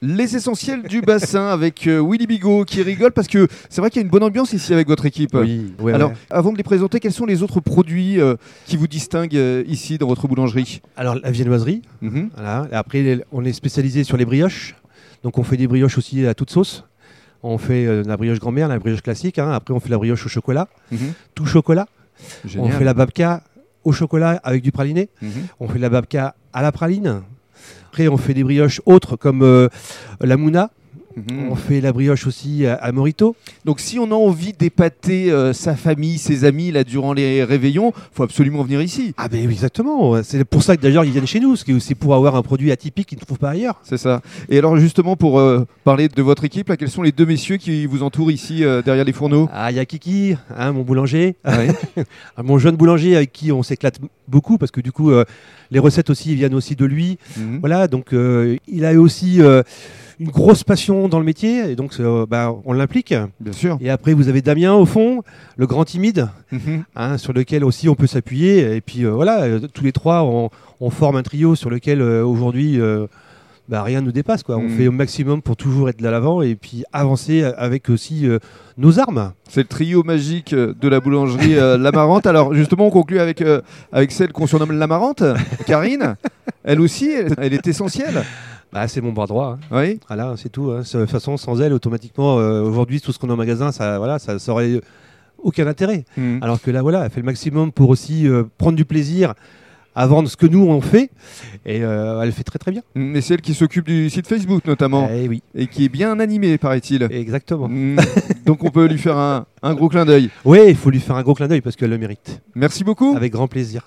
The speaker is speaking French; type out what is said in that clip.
Les essentiels du bassin avec euh, Willy Bigot qui rigole parce que c'est vrai qu'il y a une bonne ambiance ici avec votre équipe. Oui, ouais, Alors, ouais. avant de les présenter, quels sont les autres produits euh, qui vous distinguent euh, ici dans votre boulangerie? Alors la viennoiserie, voilà. Et après on est spécialisé sur les brioches, donc on fait des brioches aussi à toute sauce. On fait la brioche grand-mère, la brioche classique. hein. Après on fait la brioche au chocolat, Mhm. tout chocolat. Génial. On fait la babka au chocolat avec du praliné. Mhm. On fait la babka à la praline. Après, on fait des brioches autres comme euh, la mouna. Mhm. On fait la brioche aussi à, à morito. Donc, si on a envie d'épater euh, sa famille, ses amis là durant les réveillons, faut absolument venir ici. Ah ben oui, exactement. C'est pour ça que d'ailleurs ils viennent chez nous, parce que c'est pour avoir un produit atypique qu'ils ne trouvent pas ailleurs. C'est ça. Et alors, justement, pour euh, parler de votre équipe, là, quels sont les deux messieurs qui vous entourent ici euh, derrière les fourneaux? Ah, il y a Kiki, hein, mon boulanger, Ouais. Ah, mon jeune boulanger avec qui on s'éclate beaucoup, parce que du coup, euh, les recettes aussi viennent aussi de lui. Mhm. Voilà, donc euh, il a aussi euh, une grosse passion dans le métier, et donc euh, bah, on l'implique. Bien sûr. Et après, vous avez Damien au fond, le grand timide, Mhm. hein, sur lequel aussi on peut s'appuyer. Et puis euh, voilà, euh, tous les trois, on, on forme un trio sur lequel aujourd'hui bah, rien ne nous dépasse. Quoi. On Mhm. fait au maximum pour toujours être de l'avant et puis avancer avec aussi euh, nos armes. C'est le trio magique euh, de la boulangerie euh, L'Amarante. Alors justement, on conclut avec, euh, avec celle qu'on surnomme L'Amarante, Karine. Elle aussi, elle, elle est essentielle. Bah, c'est mon bras droit. hein. Oui. Voilà, c'est tout. hein. De toute façon, sans elle, automatiquement, aujourd'hui, tout ce qu'on a en magasin, ça, voilà, ça, ça aurait aucun intérêt. Mhm. Alors que là, voilà, elle fait le maximum pour aussi prendre du plaisir à vendre ce que nous on fait, et euh, elle fait très très bien. Mais c'est elle qui s'occupe du site Facebook notamment, Eh oui, et qui est bien animée, paraît-il. exactement. Mhm. Donc on peut lui faire un, un gros clin d'œil. Oui, il faut lui faire un gros clin d'œil parce qu'elle le mérite. Merci beaucoup. Avec grand plaisir.